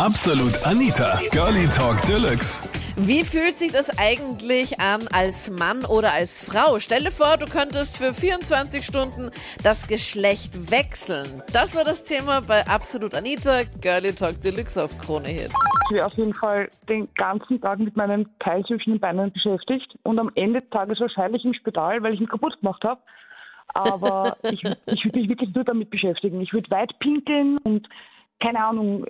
Absolut Anita, Girlie Talk Deluxe. Wie fühlt sich das eigentlich an als Mann oder als Frau? Stell dir vor, du könntest für 24 Stunden das Geschlecht wechseln. Das war das Thema bei Absolut Anita, Girlie Talk Deluxe auf Krone Hit. Ich wäre auf jeden Fall den ganzen Tag mit meinem Teil zwischen den Beinen beschäftigt und am Ende des Tages wahrscheinlich im Spital, weil ich ihn kaputt gemacht habe. Aber ich, ich würde mich wirklich nur damit beschäftigen. Ich würde weit pinkeln und keine Ahnung,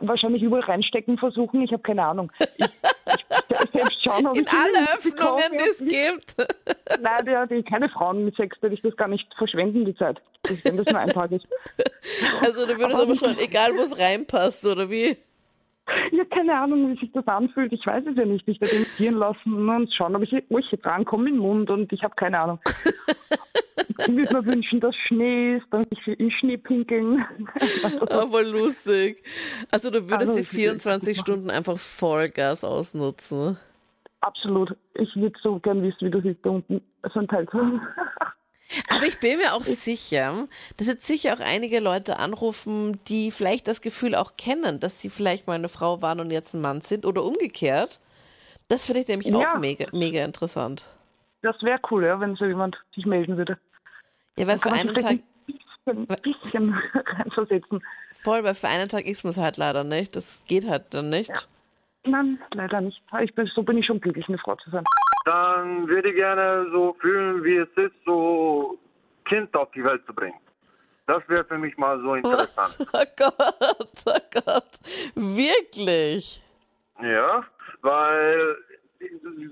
wahrscheinlich überall reinstecken versuchen. Ich habe keine Ahnung. Ich, ich selbst schauen, ob In ich alle Öffnungen, die es gibt. Nein, die, die, keine Frauen mit Sex, werde ich das gar nicht verschwenden, die Zeit. Wenn das nur ein Tag ist. Also du würdest aber schon, egal wo es reinpasst, oder wie? Ja, keine Ahnung, wie sich das anfühlt. Ich weiß es ja nicht. Ich werde investieren lassen und schauen, ob ich Urche drankomme im Mund und ich habe keine Ahnung. ich würde mir wünschen, dass Schnee ist, dass ich in Schnee pinkeln. Voll lustig. Also du würdest Also, die ich würde 24 das Stunden einfach Vollgas ausnutzen. Absolut. Ich würde so gern wissen, wie das ist, da unten so ein Teil zu haben. Aber ich bin mir auch sicher, dass jetzt sicher auch einige Leute anrufen, die vielleicht das Gefühl auch kennen, dass sie vielleicht mal eine Frau waren und jetzt ein Mann sind oder umgekehrt. Das finde ich nämlich Ja. auch mega, mega interessant. Das wäre cool, ja, wenn so jemand sich melden würde. Ja, weil für einen Tag, ein bisschen, bisschen reinversetzen. voll, weil für einen Tag ist man es halt leider nicht. Das geht halt dann nicht. Nein, leider nicht. Ich bin, so bin ich schon glücklich, eine Frau zu sein. Dann würde ich gerne so fühlen, wie es ist, so Kind auf die Welt zu bringen. Das wäre für mich mal so interessant. Was? Oh Gott, oh Gott. Wirklich? Ja, weil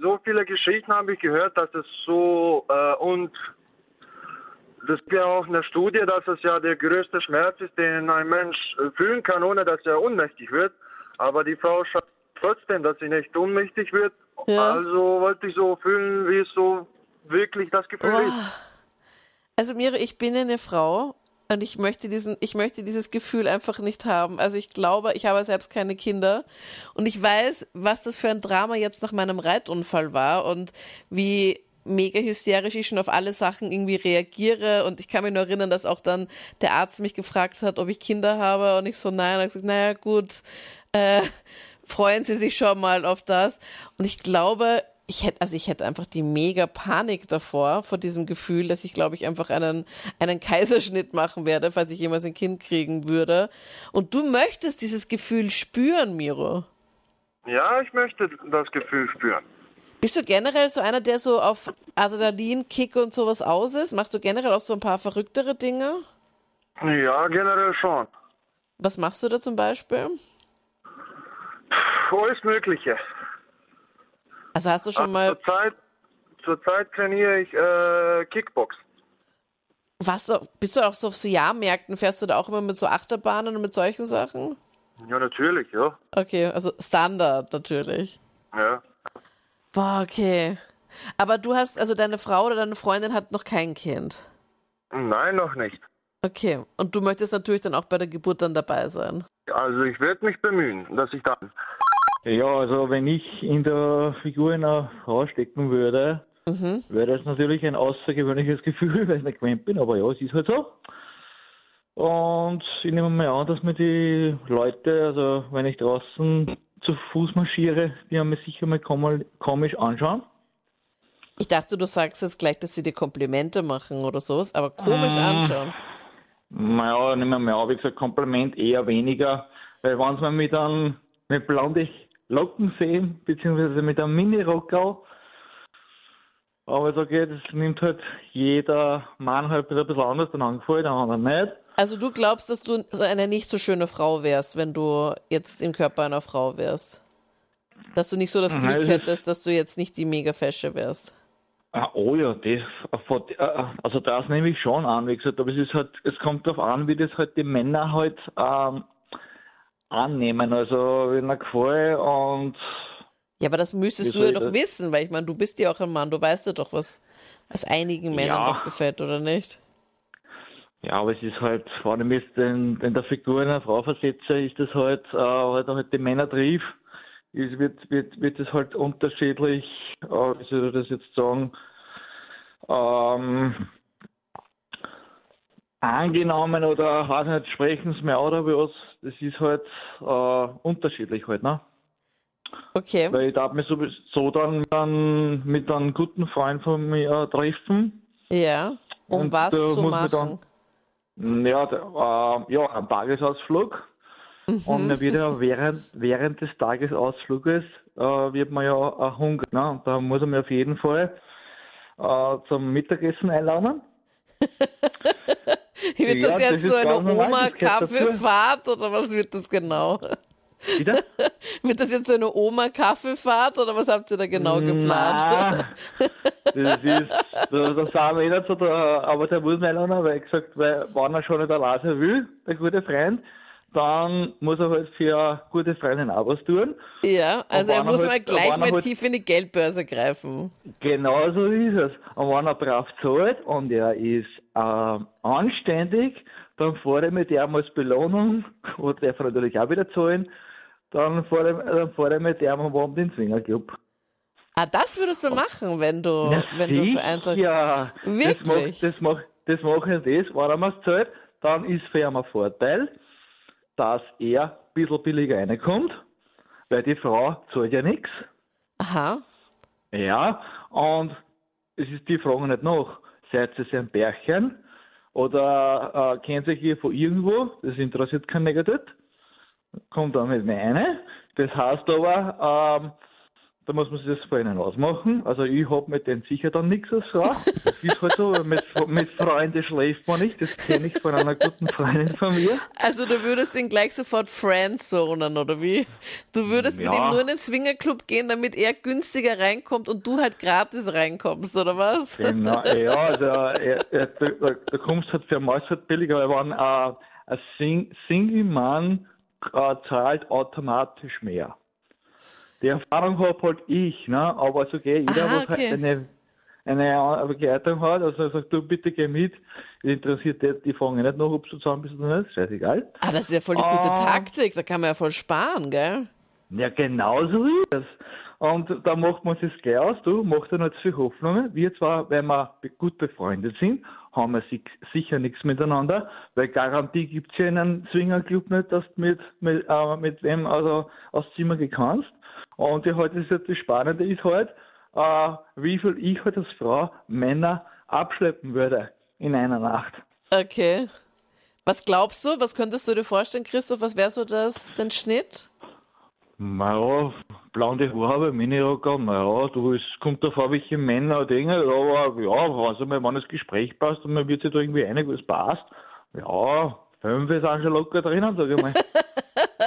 so viele Geschichten habe ich gehört, dass es so äh, und das ist ja auch eine Studie, dass es ja der größte Schmerz ist, den ein Mensch fühlen kann, ohne dass er ohnmächtig wird. Aber die Frau schafft trotzdem, dass sie nicht ohnmächtig wird. Ja. Also wollte ich so fühlen, wie es so wirklich das Gefühl ist. Boah. Also Mire, ich bin eine Frau und ich möchte diesen, ich möchte dieses Gefühl einfach nicht haben. Also ich glaube, ich habe selbst keine Kinder und ich weiß, was das für ein Drama jetzt nach meinem Reitunfall war und wie mega hysterisch ich schon auf alle Sachen irgendwie reagiere und ich kann mich nur erinnern, dass auch dann der Arzt mich gefragt hat, ob ich Kinder habe und ich so nein, und ich gesagt, naja gut, äh, freuen Sie sich schon mal auf das und ich glaube, ich hätte, also ich hätte einfach die mega Panik davor, vor diesem Gefühl, dass ich, glaube ich, einfach einen, einen Kaiserschnitt machen werde, falls ich jemals ein Kind kriegen würde. Und du möchtest dieses Gefühl spüren, Miro. Ja, ich möchte das Gefühl spüren. Bist du generell so einer, der so auf Adrenalin, Kick und sowas aus ist? Machst du generell auch so ein paar verrücktere Dinge? Ja, generell schon. Was machst du da zum Beispiel? Alles Mögliche. Also hast du schon mal, Zurzeit, zurzeit trainiere ich äh, Kickbox. du, bist du auch so auf so Jahrmärkten, fährst du da auch immer mit so Achterbahnen und mit solchen Sachen? Ja, natürlich, ja. Okay, also Standard natürlich. ja. Boah, okay. Aber du hast, also deine Frau oder deine Freundin hat noch kein Kind. Nein, noch nicht. Okay. Und du möchtest natürlich dann auch bei der Geburt dann dabei sein. Also ich werde mich bemühen, dass ich da. Ja, also wenn ich in der Figur einer Frau stecken würde, wäre das natürlich ein außergewöhnliches Gefühl, weil ich nicht gewöhnt bin, aber ja, es ist halt so. Und ich nehme mal an, dass mir die Leute, also wenn ich draußen zu Fuß marschiere, die haben mich sicher mal kom- komisch anschauen. Ich dachte, du sagst jetzt gleich, dass sie dir Komplimente machen oder sowas, aber komisch anschauen. Naja, nehmen wir mal an, wie gesagt, Kompliment eher weniger, weil wenn sie mir einem mit blonden Locken sehen, beziehungsweise mit einem Mini-Rockerl, aber so geht, das nimmt halt jeder Mann halt ein bisschen anders dann angefallen, der andere nicht. Also du glaubst, dass du so eine nicht so schöne Frau wärst, wenn du jetzt im Körper einer Frau wärst? Dass du nicht so das Nein, Glück das ist- hättest, dass du jetzt nicht die mega Fesche wärst. Ah, oh ja, das, äh, also das nehme ich schon an, wie gesagt, aber es ist halt, es kommt darauf an, wie das halt die Männer halt ähm, annehmen, also wenn er gefällt und Ja, aber das müsstest du ja doch das- wissen, weil ich meine, du bist ja auch ein Mann, du weißt ja doch, was, was einigen Männern Ja. doch gefällt, oder nicht? Ja, aber es ist halt, wenn ich mich jetzt in, in der Figur einer Frau versetze, ist das halt, äh, halt, halt die Männer trief. Es wird, wird, wird es halt unterschiedlich, äh, wie soll ich das jetzt sagen, ähm, angenommen oder weiß nicht, sprechen sie mir auch oder was, das ist halt äh, unterschiedlich halt, ne? Okay. Weil ich darf mich sowieso dann, dann mit einem guten Freund von mir treffen. Ja. Um Und was zu machen? Ja, der, äh, ja, ein Tagesausflug. Und dann wird ja während, während des Tagesausfluges äh, wird man ja hungrig. Ne? Und da muss man auf jeden Fall äh, zum Mittagessen einladen. Wird das das jetzt ist so eine das. Oma-Kaffeefahrt oder was wird das genau? Wieder? Wird das jetzt so eine Oma-Kaffeefahrt oder was habt ihr da genau geplant? Na, das ist, da, da sind wir eh nicht so, da, aber der muss mich einladen, weil ich gesagt, weil, wenn er schon nicht alleine will, der gute Freund, dann muss er halt für gute Freundin auch was tun. Ja, also er er muss halt- mal gleich mal halt- tief in die Geldbörse greifen. Genau so ist es. Und wenn er brav zahlt und er ist äh, anständig, dann fahre ich mit ihm als Belohnung, und darf er natürlich auch wieder zahlen, dann fahre ich, dann fahre ich mit ihm am Abend in den Swingerclub. Ah, das würdest du machen, wenn du, wenn du für Eintracht... ja, Wirklich? Das mache das mach, das mach ich das, wenn er mir zahlt, dann ist für ihn ein Vorteil, dass er ein bisschen billiger reinkommt, weil die Frau zahlt ja nichts. Aha. Ja, und es ist die Frage nicht nach. Seid ihr ein Bärchen oder äh, kennt ihr hier von irgendwo? Das interessiert keinen negativ. Kommt dann mit mir eine. Das heißt aber, ähm, da muss man sich das vor ihnen ausmachen. Also ich hab mit denen sicher dann nichts als Frau. Das ist halt so, mit, mit Freunden schläft man nicht. Das kenne ich von einer guten Freundin von mir. Also du würdest ihn gleich sofort friendzonen, oder wie? Du würdest mit Ja. ihm nur in den Swingerclub gehen, damit er günstiger reinkommt und du halt gratis reinkommst, oder was? Genau, ja, also, äh, äh, da, da, da kommst halt für Maus halt billiger, weil wenn äh, ein Sing Single-Mann äh, zahlt automatisch mehr. Die Erfahrung habe halt ich, ne? aber so okay, jeder, Aha, was okay. halt eine, eine Begleitung hat, also er sagt, du bitte geh mit, interessiert die, die fragen nicht nach, ob du zusammen bist oder nicht, scheißegal. Ah, das ist ja voll die gute Ah. Taktik, da kann man ja voll sparen, gell? Ja, genau so ist es. Und da macht man sich gleich aus, du, macht ja nicht zu viel Hoffnungen. Wir zwar, weil wir gut befreundet sind, haben wir si- sicher nichts miteinander, weil Garantie gibt's ja in einem Swingerclub nicht, dass du mit, mit, äh, mit wem also aufs Zimmer gehen kannst. Und ja, halt, ist halt das Spannende ist halt, äh, wie viel ich halt als Frau Männer abschleppen würde in einer Nacht. Okay. Was glaubst du? Was könntest du dir vorstellen, Christoph? Was wäre so das, den Schnitt? Naja, blonde Haare, Minirocker, naja, du, es kommt davor, welche Männer Dinge, aber ja, also mal, wenn das Gespräch passt und man wird sich da irgendwie einig, was passt, ja, fünf ist auch schon locker drinnen, sag ich mal.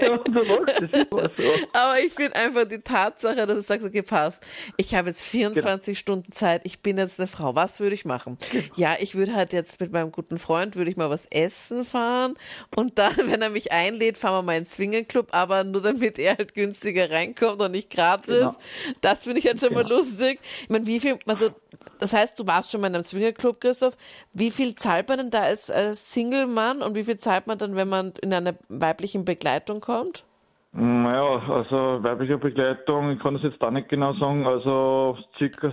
ja, du lachst, das ist was so. Aber ich finde einfach die Tatsache, dass du sagst, okay, passt. Ich habe jetzt 24 Stunden Zeit, ich bin jetzt eine Frau. Was würde ich machen? Ja, ich würde halt jetzt mit meinem guten Freund, würde ich mal was essen fahren und dann, wenn er mich einlädt, fahren wir mal in den Swingerclub, aber nur damit er halt günstiger reinkommt und nicht gratis. Genau. Das finde ich halt schon mal lustig. Ich meine, wie viel, also, das heißt, du warst schon mal in einem Swingerclub, Christoph. Wie viel zahlt man denn da als, als Single-Mann und wie viel zahlt man dann, wenn man in einer weiblichen Begleitung kommt? Naja, also weibliche Begleitung, ich kann das jetzt da nicht genau sagen, also circa,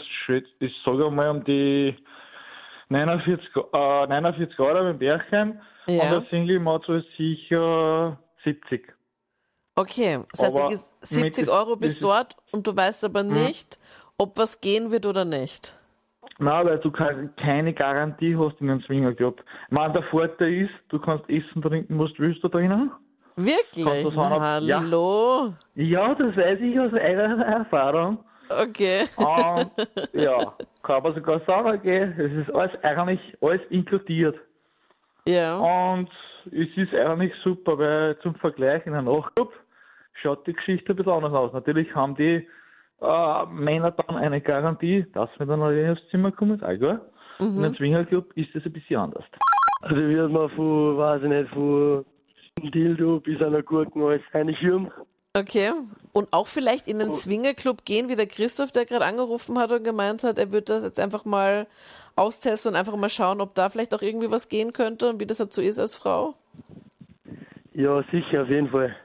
ich sage mal um die 49, äh, 49 Euro dem Bärchen Ja. und der Single macht so sicher 70. Okay, das heißt, Aber gehst 70 mit- Euro bis ist- dort und du weißt aber nicht, ob was gehen wird oder nicht. Nein, weil du ke- keine Garantie hast in einem Swingerclub. Ich meine, der Vorteil ist, du kannst essen, trinken, was du willst da drinnen. Wirklich? Ja. Hallo? Ja, das weiß ich aus eigener Erfahrung. Okay. Und ja, kann man sogar sagen, okay, es ist alles eigentlich alles inkludiert. Ja. Und es ist eigentlich super, weil zum Vergleich in einem Nachtclub schaut die Geschichte ein bisschen anders aus. Natürlich haben die äh, Männer dann eine Garantie, dass wir dann alleine aufs Zimmer kommen, ist auch klar. In einem Swingerclub ist das ein bisschen anders. Also wird man von, weiß ich nicht, von Dildo bis einer Gurken alles reinschirmen. Okay. Und auch vielleicht Oh. in den Swingerclub gehen, wie der Christoph, der gerade angerufen hat und gemeint hat, er würde das jetzt einfach mal austesten und einfach mal schauen, ob da vielleicht auch irgendwie was gehen könnte und wie das halt so ist als Frau. Ja, sicher, auf jeden Fall.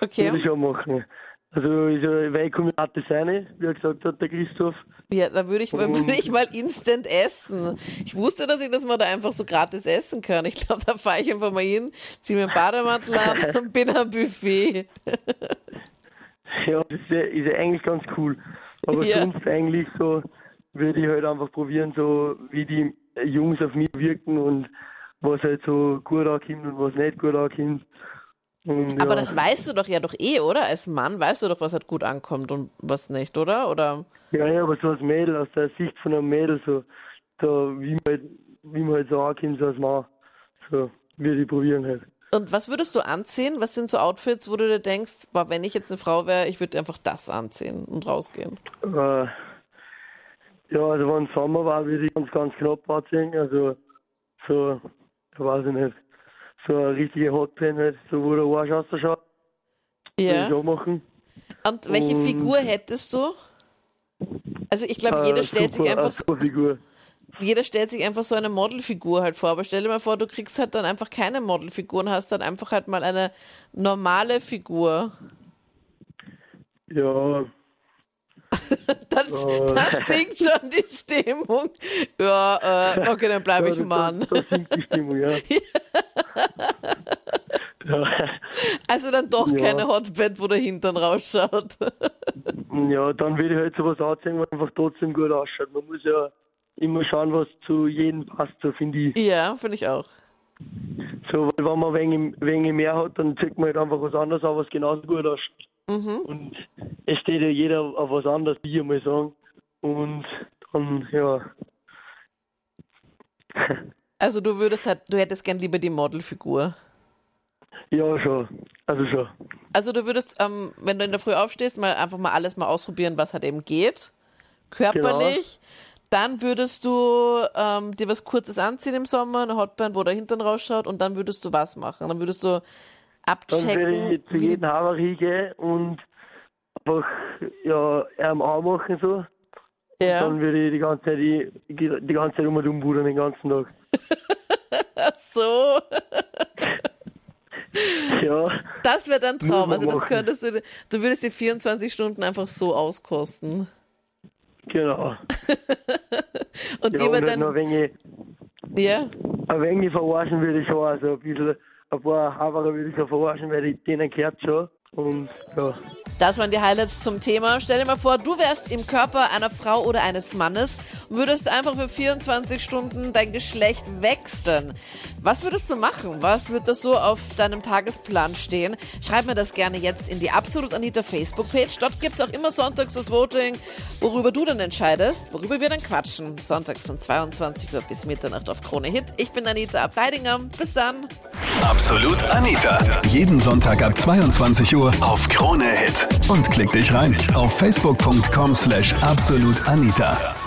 Okay. Würde ich auch machen. Also ist ja, weil ich komme ja rein, wie er gesagt hat, der Christoph. Ja, da würde ich, mal, würde ich mal instant essen. Ich wusste, dass ich das mal da einfach so gratis essen kann. Ich glaube, da fahre ich einfach mal hin, ziehe mir einen Bademantel an und bin am Buffet. Ja, das ist ja, ist ja eigentlich ganz cool. Aber Ja. sonst eigentlich so würde ich halt einfach probieren, so wie die Jungs auf mich wirken und was halt so gut ankommt und was nicht gut ankommt. Aber das weißt du doch ja doch eh, oder? Als Mann weißt du doch, was halt gut ankommt und was nicht, oder? Oder? Ja, ja, aber so als Mädel, aus der Sicht von einem Mädel, so, so wie man halt, wie man halt so ankommt, so als Mann. So, würde ich probieren halt. Und was würdest du anziehen? Was sind so Outfits, wo du dir denkst, boah, wenn ich jetzt eine Frau wäre, ich würde einfach das anziehen und rausgehen? Äh, ja, also wenn Sommer war, würde ich ganz, ganz knapp anziehen. Also so, weiß ich nicht, so eine richtige Hotpan halt, so wo der Arsch ausschaut, würde ich Ja. auch machen. Und welche Und- Figur hättest du? Also ich glaube, Äh, jeder stellt sich super, einfach so, super Figur. jeder stellt sich einfach so eine Modelfigur halt vor. Aber stell dir mal vor, du kriegst halt dann einfach keine Modelfigur und hast dann einfach halt mal eine normale Figur. Ja, Das, Oh. das sinkt schon die Stimmung. Ja, äh, okay, dann bleibe ich ja, Mann. Da, da sinkt die Stimmung, ja. ja. Also dann doch Ja. keine Hotbed, wo der Hintern rausschaut. Ja, dann würde ich halt sowas anziehen, was einfach trotzdem gut ausschaut. Man muss ja immer schauen, was zu jedem passt, so finde ich. Ja, finde ich auch. So, weil wenn man wenig, wenig mehr hat, dann zieht man halt einfach was anderes an, was genauso gut ausschaut. Mhm. Und es steht ja jeder auf was anderes, wie ich mal sagen. Und dann, ja. Also du würdest halt, du hättest gern lieber die Modelfigur. Ja, schon. Also schon. Also du würdest, ähm, wenn du in der Früh aufstehst, mal einfach mal alles mal ausprobieren, was halt eben geht. Körperlich. Dann würdest du ähm, dir was Kurzes anziehen im Sommer, eine Hotband, wo der Hintern rausschaut und dann würdest du was machen? Dann würdest du Dann würde abchecken. ich zu jedem Haber hingehen und einfach, ja, ihm anmachen so. Ja. Dann würde ich die ganze Zeit, die, die ganze Zeit um und um budern den ganzen Tag. Ach so. Ja, Das wäre dein Traum. Also das könntest du, du würdest dir 24 Stunden einfach so auskosten. genau. Und Ja, dir und halt noch ein dann, wenig, ja, ein wenig verarschen würde ich schon. Also ein bisschen, ein paar Haberer würde ich schon verarschen, weil ich denen gehört schon. Und ja. das waren die Highlights zum Thema. Stell dir mal vor, du wärst im Körper einer Frau oder eines Mannes und würdest einfach für 24 Stunden dein Geschlecht wechseln. Was würdest du machen? Was wird das so auf deinem Tagesplan stehen? Schreib mir das gerne jetzt in die Absolut Anita Facebook-Page. Dort gibt es auch immer sonntags das Voting, worüber du dann entscheidest, worüber wir dann quatschen. Sonntags von 22 Uhr bis Mitternacht auf Krone Hit. Ich bin Anita Abteidinger. Bis dann. Absolut Anita. Jeden Sonntag ab 22 Uhr auf Krone Hit. Und klick dich rein auf facebook.com slash absolutanita.